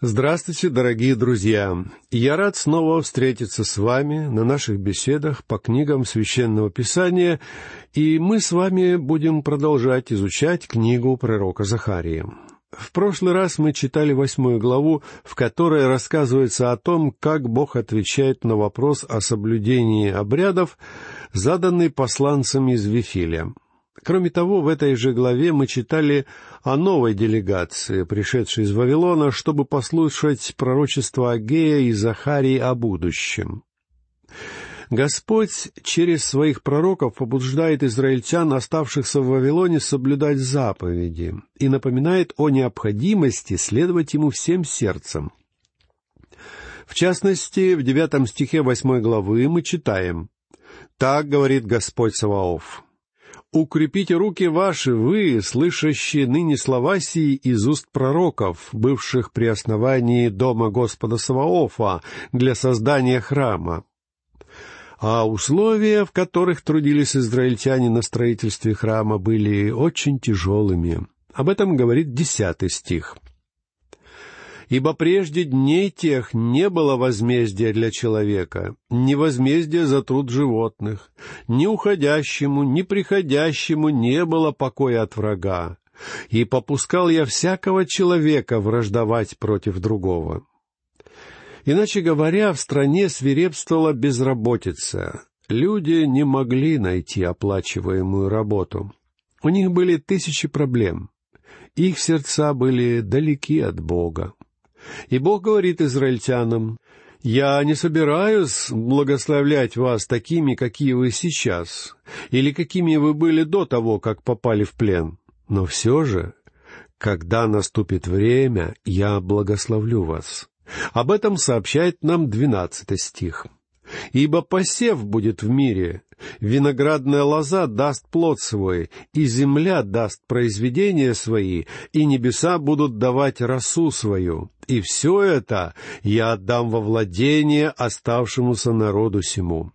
Здравствуйте, дорогие друзья! Я рад снова встретиться с вами на наших беседах по книгам Священного Писания, и мы с вами будем продолжать изучать книгу пророка Захарии. В прошлый раз мы читали восьмую главу, в которой рассказывается о том, как Бог отвечает на вопрос о соблюдении обрядов, заданный посланцам из Вифиля — Кроме того, в этой же главе мы читали о новой делегации, пришедшей из Вавилона, чтобы послушать пророчество Агея и Захарии о будущем. Господь через своих пророков побуждает израильтян, оставшихся в Вавилоне, соблюдать заповеди и напоминает о необходимости следовать ему всем сердцем. В частности, в девятом стихе восьмой главы мы читаем «Так говорит Господь Саваоф, укрепите руки ваши, вы, слышащие ныне слова сии из уст пророков, бывших при основании дома Господа Саваофа для создания храма. А условия, в которых трудились израильтяне на строительстве храма, были очень тяжелыми. Об этом говорит десятый стих ибо прежде дней тех не было возмездия для человека, ни возмездия за труд животных, ни уходящему, ни приходящему не было покоя от врага, и попускал я всякого человека враждовать против другого. Иначе говоря, в стране свирепствовала безработица. Люди не могли найти оплачиваемую работу. У них были тысячи проблем. Их сердца были далеки от Бога. И Бог говорит израильтянам, «Я не собираюсь благословлять вас такими, какие вы сейчас, или какими вы были до того, как попали в плен. Но все же, когда наступит время, я благословлю вас». Об этом сообщает нам двенадцатый стих. Ибо посев будет в мире, виноградная лоза даст плод свой, и земля даст произведения свои, и небеса будут давать росу свою. И все это я отдам во владение оставшемуся народу сему.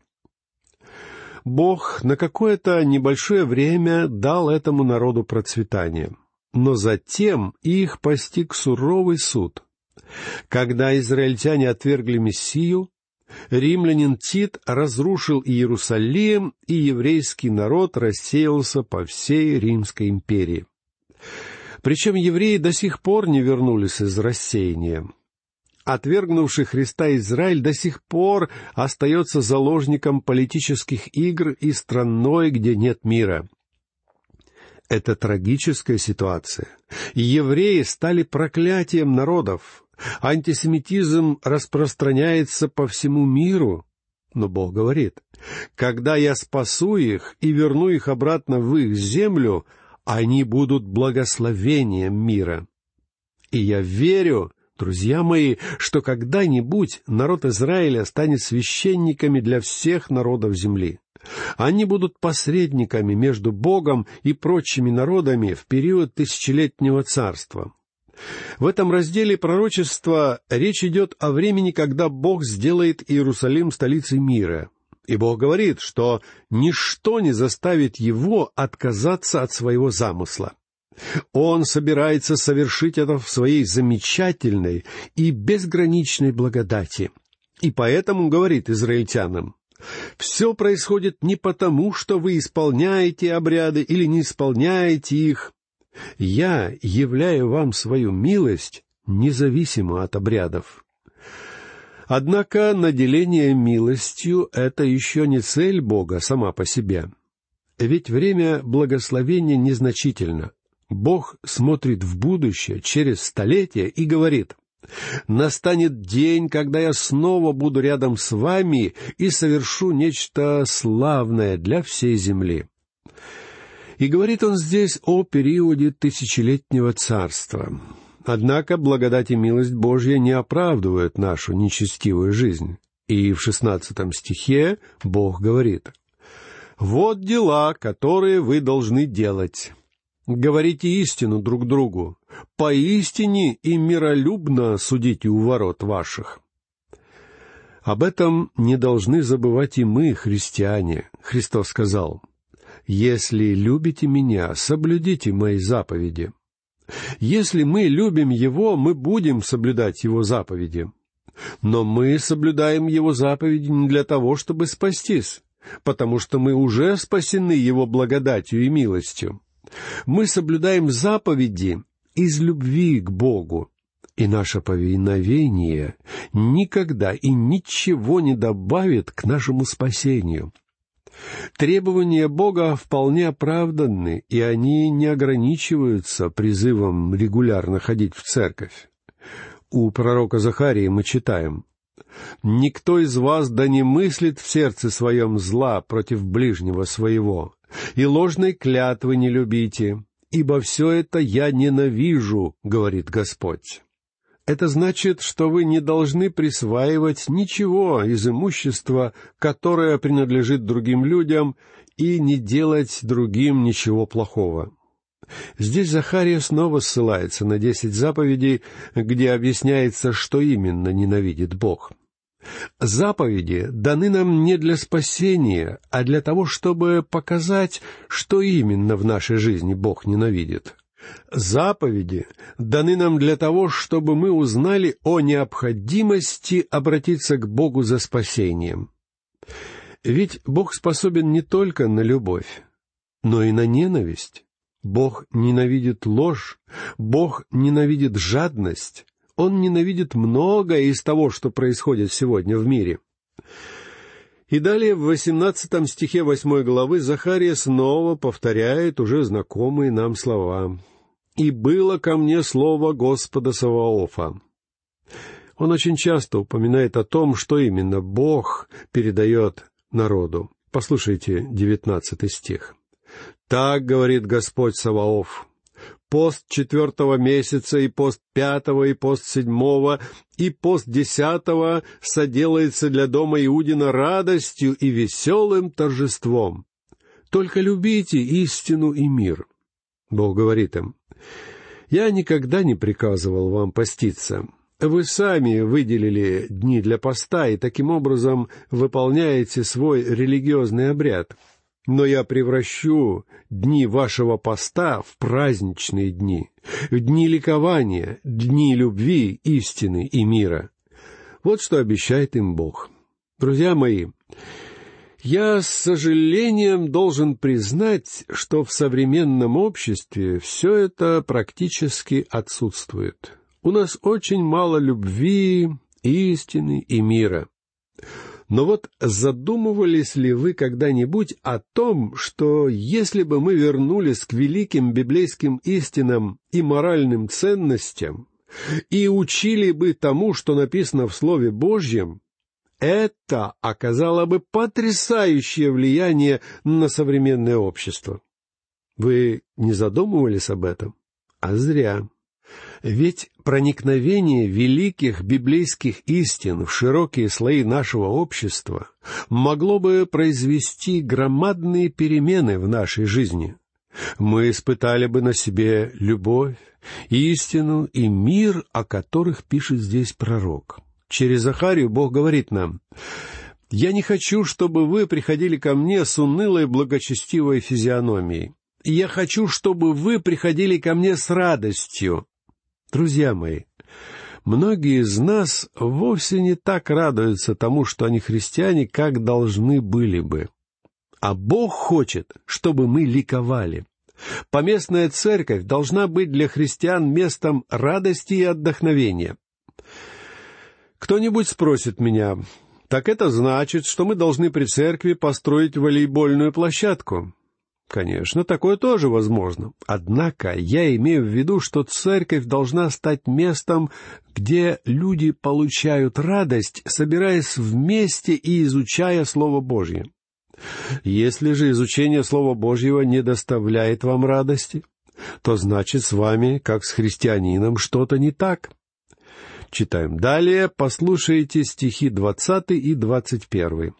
Бог на какое-то небольшое время дал этому народу процветание, но затем их постиг суровый суд. Когда израильтяне отвергли Мессию, римлянин Тит разрушил Иерусалим, и еврейский народ рассеялся по всей Римской империи. Причем евреи до сих пор не вернулись из рассеяния. Отвергнувший Христа Израиль до сих пор остается заложником политических игр и страной, где нет мира. Это трагическая ситуация. Евреи стали проклятием народов, Антисемитизм распространяется по всему миру, но Бог говорит, когда я спасу их и верну их обратно в их землю, они будут благословением мира. И я верю, друзья мои, что когда-нибудь народ Израиля станет священниками для всех народов земли. Они будут посредниками между Богом и прочими народами в период тысячелетнего царства. В этом разделе пророчества речь идет о времени, когда Бог сделает Иерусалим столицей мира. И Бог говорит, что ничто не заставит его отказаться от своего замысла. Он собирается совершить это в своей замечательной и безграничной благодати. И поэтому говорит израильтянам, «Все происходит не потому, что вы исполняете обряды или не исполняете их, я являю вам свою милость независимо от обрядов. Однако наделение милостью — это еще не цель Бога сама по себе. Ведь время благословения незначительно. Бог смотрит в будущее через столетия и говорит, «Настанет день, когда я снова буду рядом с вами и совершу нечто славное для всей земли». И говорит он здесь о периоде тысячелетнего царства. Однако благодать и милость Божья не оправдывают нашу нечестивую жизнь. И в шестнадцатом стихе Бог говорит, «Вот дела, которые вы должны делать. Говорите истину друг другу, поистине и миролюбно судите у ворот ваших». Об этом не должны забывать и мы, христиане. Христос сказал, «Если любите меня, соблюдите мои заповеди». Если мы любим Его, мы будем соблюдать Его заповеди. Но мы соблюдаем Его заповеди не для того, чтобы спастись, потому что мы уже спасены Его благодатью и милостью. Мы соблюдаем заповеди из любви к Богу, и наше повиновение никогда и ничего не добавит к нашему спасению. Требования Бога вполне оправданны, и они не ограничиваются призывом регулярно ходить в церковь. У пророка Захарии мы читаем «Никто из вас да не мыслит в сердце своем зла против ближнего своего, и ложной клятвы не любите, ибо все это я ненавижу, — говорит Господь». Это значит, что вы не должны присваивать ничего из имущества, которое принадлежит другим людям, и не делать другим ничего плохого. Здесь Захария снова ссылается на десять заповедей, где объясняется, что именно ненавидит Бог. Заповеди даны нам не для спасения, а для того, чтобы показать, что именно в нашей жизни Бог ненавидит. Заповеди даны нам для того, чтобы мы узнали о необходимости обратиться к Богу за спасением. Ведь Бог способен не только на любовь, но и на ненависть. Бог ненавидит ложь, Бог ненавидит жадность, Он ненавидит многое из того, что происходит сегодня в мире. И далее в восемнадцатом стихе восьмой главы Захария снова повторяет уже знакомые нам слова и было ко мне слово Господа Саваофа». Он очень часто упоминает о том, что именно Бог передает народу. Послушайте девятнадцатый стих. «Так говорит Господь Саваоф, пост четвертого месяца и пост пятого и пост седьмого и пост десятого соделается для дома Иудина радостью и веселым торжеством. Только любите истину и мир». Бог говорит им, «Я никогда не приказывал вам поститься. Вы сами выделили дни для поста и таким образом выполняете свой религиозный обряд. Но я превращу дни вашего поста в праздничные дни, в дни ликования, дни любви, истины и мира. Вот что обещает им Бог. Друзья мои, я с сожалением должен признать, что в современном обществе все это практически отсутствует. У нас очень мало любви, истины и мира. Но вот задумывались ли вы когда-нибудь о том, что если бы мы вернулись к великим библейским истинам и моральным ценностям и учили бы тому, что написано в Слове Божьем, это оказало бы потрясающее влияние на современное общество. Вы не задумывались об этом? А зря. Ведь проникновение великих библейских истин в широкие слои нашего общества могло бы произвести громадные перемены в нашей жизни. Мы испытали бы на себе любовь, истину и мир, о которых пишет здесь пророк. Через Захарию Бог говорит нам, «Я не хочу, чтобы вы приходили ко мне с унылой благочестивой физиономией. Я хочу, чтобы вы приходили ко мне с радостью». Друзья мои, многие из нас вовсе не так радуются тому, что они христиане, как должны были бы. А Бог хочет, чтобы мы ликовали. Поместная церковь должна быть для христиан местом радости и отдохновения. Кто-нибудь спросит меня, так это значит, что мы должны при церкви построить волейбольную площадку? Конечно, такое тоже возможно. Однако я имею в виду, что церковь должна стать местом, где люди получают радость, собираясь вместе и изучая Слово Божье. Если же изучение Слова Божьего не доставляет вам радости, то значит с вами, как с христианином, что-то не так. Читаем далее, послушайте стихи двадцатый и двадцать первый.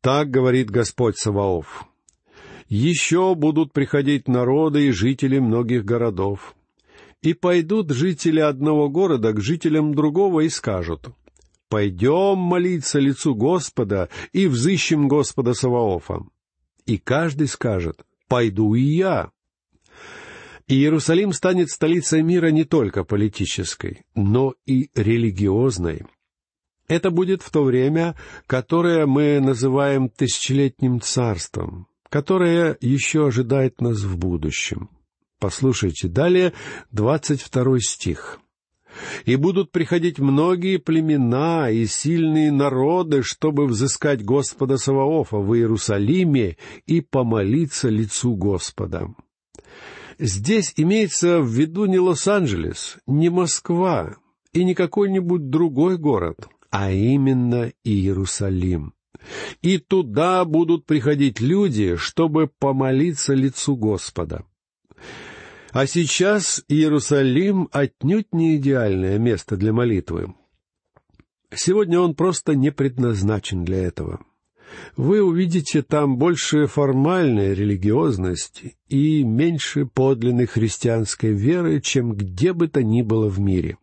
«Так говорит Господь Саваоф, еще будут приходить народы и жители многих городов, и пойдут жители одного города к жителям другого и скажут, «Пойдем молиться лицу Господа и взыщем Господа Саваофа». И каждый скажет, «Пойду и я». Иерусалим станет столицей мира не только политической, но и религиозной. Это будет в то время, которое мы называем тысячелетним царством, которое еще ожидает нас в будущем. Послушайте далее двадцать второй стих. «И будут приходить многие племена и сильные народы, чтобы взыскать Господа Саваофа в Иерусалиме и помолиться лицу Господа». Здесь имеется в виду не Лос-Анджелес, не Москва и не какой-нибудь другой город, а именно Иерусалим. И туда будут приходить люди, чтобы помолиться лицу Господа. А сейчас Иерусалим отнюдь не идеальное место для молитвы. Сегодня он просто не предназначен для этого вы увидите там больше формальной религиозности и меньше подлинной христианской веры, чем где бы то ни было в мире.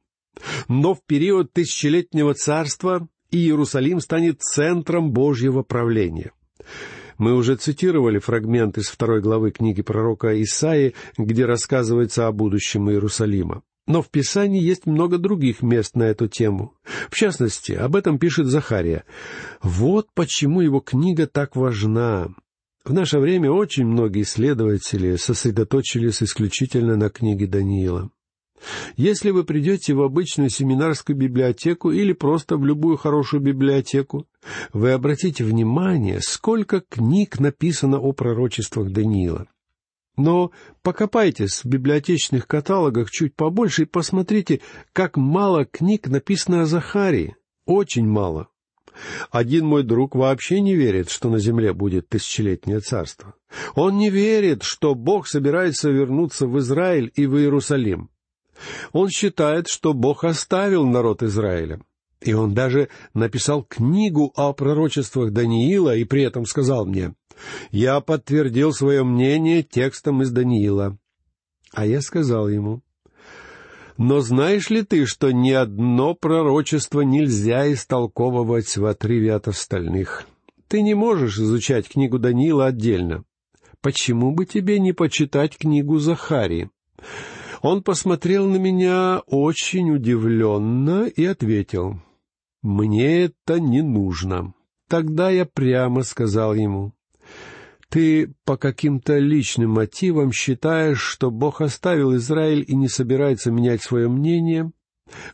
Но в период тысячелетнего царства Иерусалим станет центром Божьего правления. Мы уже цитировали фрагмент из второй главы книги пророка Исаи, где рассказывается о будущем Иерусалима. Но в Писании есть много других мест на эту тему. В частности, об этом пишет Захария. Вот почему его книга так важна. В наше время очень многие исследователи сосредоточились исключительно на книге Даниила. Если вы придете в обычную семинарскую библиотеку или просто в любую хорошую библиотеку, вы обратите внимание, сколько книг написано о пророчествах Даниила. Но покопайтесь в библиотечных каталогах чуть побольше и посмотрите, как мало книг написано о Захарии. Очень мало. Один мой друг вообще не верит, что на земле будет тысячелетнее царство. Он не верит, что Бог собирается вернуться в Израиль и в Иерусалим. Он считает, что Бог оставил народ Израиля. И он даже написал книгу о пророчествах Даниила и при этом сказал мне, «Я подтвердил свое мнение текстом из Даниила». А я сказал ему, «Но знаешь ли ты, что ни одно пророчество нельзя истолковывать в отрыве от остальных? Ты не можешь изучать книгу Даниила отдельно. Почему бы тебе не почитать книгу Захарии?» Он посмотрел на меня очень удивленно и ответил, «Мне это не нужно». Тогда я прямо сказал ему, «Ты по каким-то личным мотивам считаешь, что Бог оставил Израиль и не собирается менять свое мнение?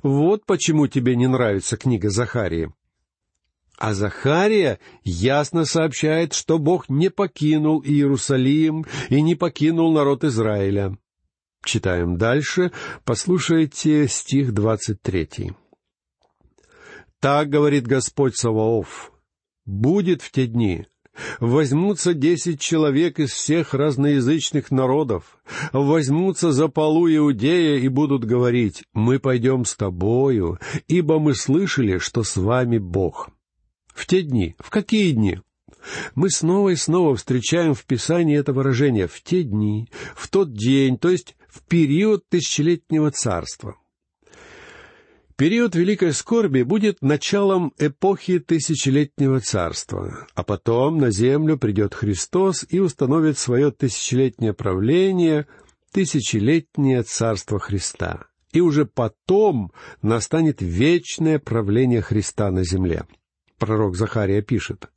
Вот почему тебе не нравится книга Захарии». А Захария ясно сообщает, что Бог не покинул Иерусалим и не покинул народ Израиля. Читаем дальше, послушайте стих двадцать третий. Так говорит Господь Саваоф, будет в те дни, возьмутся десять человек из всех разноязычных народов, возьмутся за полу Иудея и будут говорить, мы пойдем с тобою, ибо мы слышали, что с вами Бог. В те дни, в какие дни? Мы снова и снова встречаем в Писании это выражение «в те дни», «в тот день», то есть в период тысячелетнего царства — Период Великой Скорби будет началом эпохи Тысячелетнего Царства, а потом на землю придет Христос и установит свое тысячелетнее правление, Тысячелетнее Царство Христа. И уже потом настанет вечное правление Христа на земле. Пророк Захария пишет,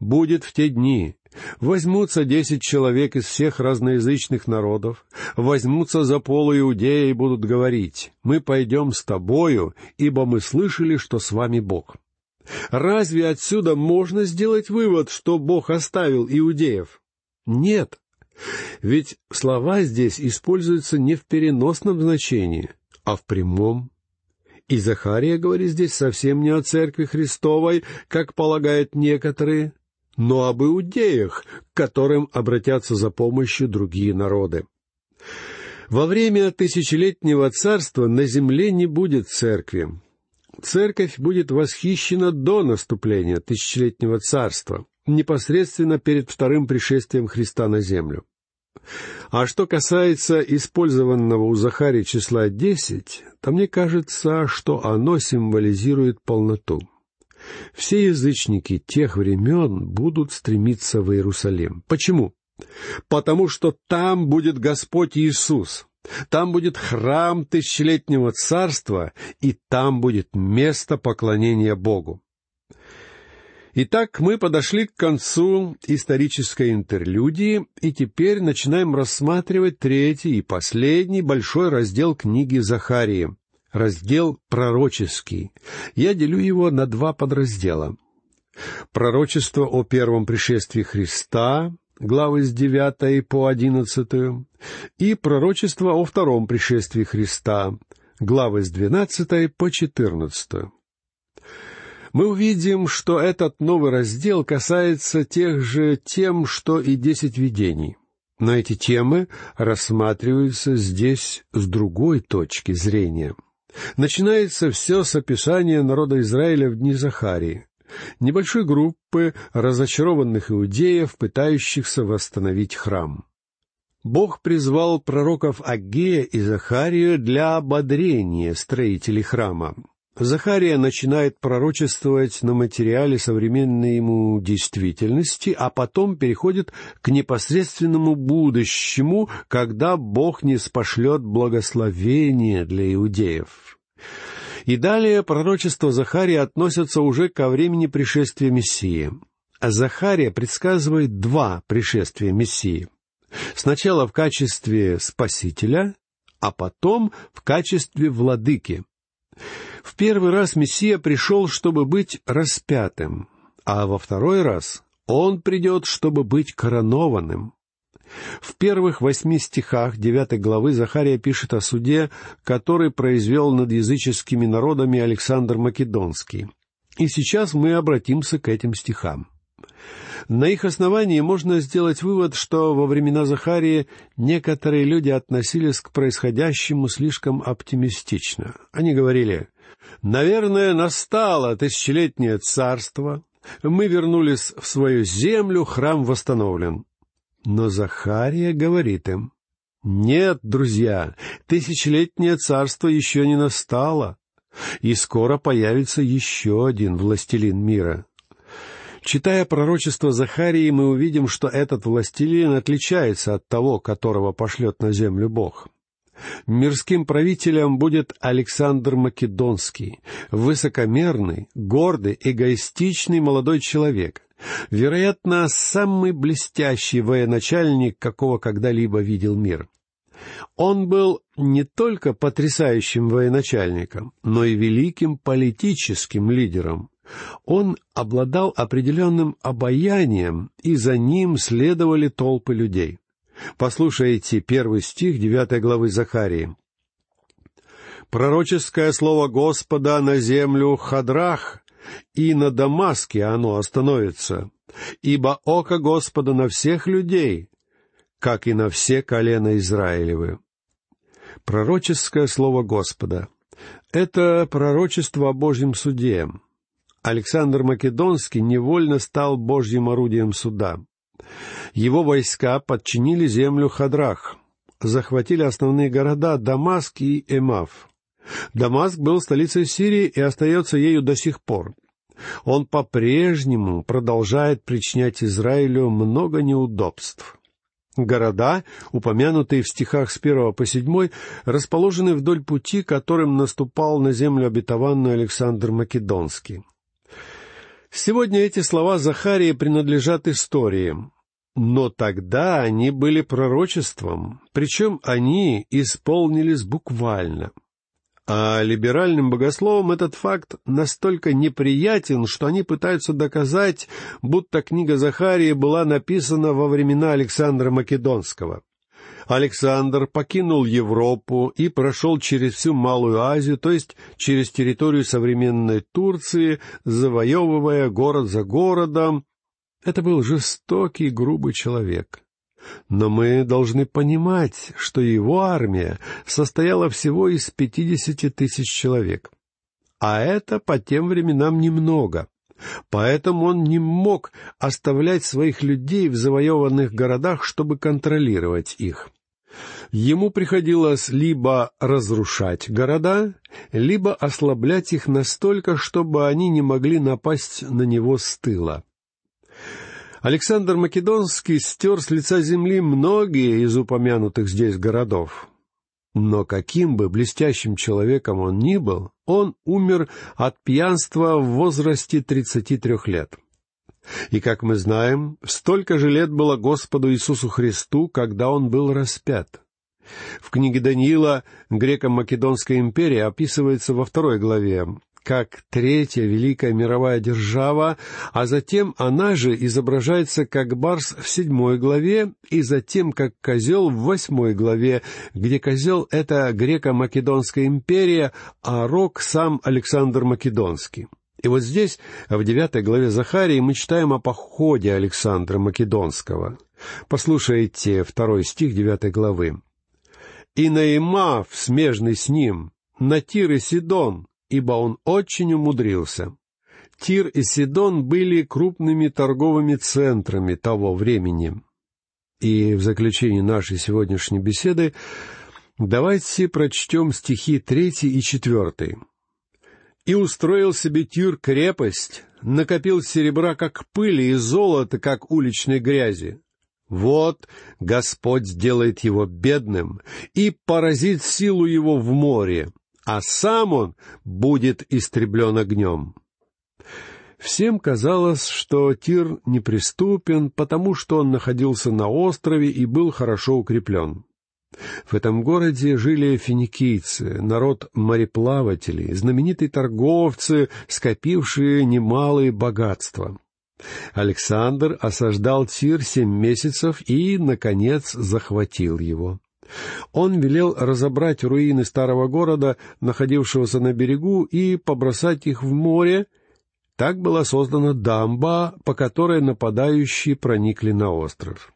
«Будет в те дни, Возьмутся десять человек из всех разноязычных народов, возьмутся за полу Иудея и будут говорить, «Мы пойдем с тобою, ибо мы слышали, что с вами Бог». Разве отсюда можно сделать вывод, что Бог оставил иудеев? Нет. Ведь слова здесь используются не в переносном значении, а в прямом. И Захария говорит здесь совсем не о церкви Христовой, как полагают некоторые, но об иудеях, к которым обратятся за помощью другие народы. Во время тысячелетнего царства на земле не будет церкви. Церковь будет восхищена до наступления тысячелетнего царства, непосредственно перед вторым пришествием Христа на землю. А что касается использованного у Захарии числа десять, то мне кажется, что оно символизирует полноту. Все язычники тех времен будут стремиться в Иерусалим. Почему? Потому что там будет Господь Иисус, там будет храм тысячелетнего царства, и там будет место поклонения Богу. Итак, мы подошли к концу исторической интерлюдии, и теперь начинаем рассматривать третий и последний большой раздел книги Захарии, раздел пророческий. Я делю его на два подраздела. Пророчество о первом пришествии Христа, главы с девятой по одиннадцатую, и пророчество о втором пришествии Христа, главы с двенадцатой по четырнадцатую. Мы увидим, что этот новый раздел касается тех же тем, что и десять видений. Но эти темы рассматриваются здесь с другой точки зрения. Начинается все с описания народа Израиля в дни Захарии небольшой группы разочарованных иудеев, пытающихся восстановить храм. Бог призвал пророков Агея и Захарию для ободрения строителей храма. Захария начинает пророчествовать на материале современной ему действительности, а потом переходит к непосредственному будущему, когда Бог не спошлет благословение для иудеев. И далее пророчество Захария относятся уже ко времени пришествия Мессии. А Захария предсказывает два пришествия Мессии. Сначала в качестве Спасителя, а потом в качестве Владыки. В первый раз Мессия пришел, чтобы быть распятым, а во второй раз Он придет, чтобы быть коронованным. В первых восьми стихах девятой главы Захария пишет о суде, который произвел над языческими народами Александр Македонский. И сейчас мы обратимся к этим стихам. На их основании можно сделать вывод, что во времена Захарии некоторые люди относились к происходящему слишком оптимистично. Они говорили, «Наверное, настало тысячелетнее царство, мы вернулись в свою землю, храм восстановлен. Но Захария говорит им, «Нет, друзья, тысячелетнее царство еще не настало, и скоро появится еще один властелин мира». Читая пророчество Захарии, мы увидим, что этот властелин отличается от того, которого пошлет на землю Бог. Мирским правителем будет Александр Македонский, высокомерный, гордый, эгоистичный молодой человек, Вероятно, самый блестящий военачальник, какого когда-либо видел мир. Он был не только потрясающим военачальником, но и великим политическим лидером. Он обладал определенным обаянием, и за ним следовали толпы людей. Послушайте первый стих девятой главы Захарии. «Пророческое слово Господа на землю Хадрах, и на Дамаске оно остановится, ибо око Господа на всех людей, как и на все колена Израилевы. Пророческое слово Господа — это пророчество о Божьем суде. Александр Македонский невольно стал Божьим орудием суда. Его войска подчинили землю Хадрах, захватили основные города Дамаск и Эмав. Дамаск был столицей Сирии и остается ею до сих пор. Он по-прежнему продолжает причинять Израилю много неудобств. Города, упомянутые в стихах с первого по седьмой, расположены вдоль пути, которым наступал на землю обетованную Александр Македонский. Сегодня эти слова Захарии принадлежат истории, но тогда они были пророчеством, причем они исполнились буквально — а либеральным богословам этот факт настолько неприятен, что они пытаются доказать, будто книга Захарии была написана во времена Александра Македонского. Александр покинул Европу и прошел через всю Малую Азию, то есть через территорию современной Турции, завоевывая город за городом. Это был жестокий, грубый человек. Но мы должны понимать, что его армия состояла всего из пятидесяти тысяч человек. А это по тем временам немного. Поэтому он не мог оставлять своих людей в завоеванных городах, чтобы контролировать их. Ему приходилось либо разрушать города, либо ослаблять их настолько, чтобы они не могли напасть на него с тыла. Александр Македонский стер с лица земли многие из упомянутых здесь городов. Но каким бы блестящим человеком он ни был, он умер от пьянства в возрасте тридцати трех лет. И, как мы знаем, столько же лет было Господу Иисусу Христу, когда он был распят. В книге Даниила греко-македонская империя описывается во второй главе, как третья великая мировая держава, а затем она же изображается как барс в седьмой главе и затем как козел в восьмой главе, где козел — это греко-македонская империя, а рог — сам Александр Македонский. И вот здесь, в девятой главе Захарии, мы читаем о походе Александра Македонского. Послушайте второй стих девятой главы. «И Наимав, смежный с ним, на Тир и Сидон, ибо он очень умудрился. Тир и Сидон были крупными торговыми центрами того времени. И в заключении нашей сегодняшней беседы давайте прочтем стихи третий и четвертый. «И устроил себе Тир крепость, накопил серебра, как пыли, и золота, как уличной грязи. Вот Господь сделает его бедным и поразит силу его в море, а сам он будет истреблен огнем. Всем казалось, что Тир неприступен, потому что он находился на острове и был хорошо укреплен. В этом городе жили финикийцы, народ мореплавателей, знаменитые торговцы, скопившие немалые богатства. Александр осаждал Тир семь месяцев и, наконец, захватил его. Он велел разобрать руины старого города, находившегося на берегу, и побросать их в море. Так была создана дамба, по которой нападающие проникли на остров.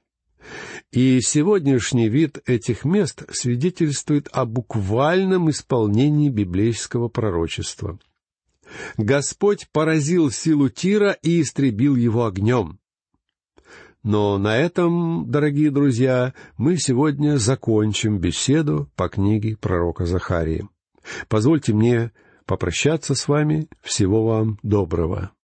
И сегодняшний вид этих мест свидетельствует о буквальном исполнении библейского пророчества. Господь поразил силу Тира и истребил его огнем. Но на этом, дорогие друзья, мы сегодня закончим беседу по книге пророка Захарии. Позвольте мне попрощаться с вами. Всего вам доброго.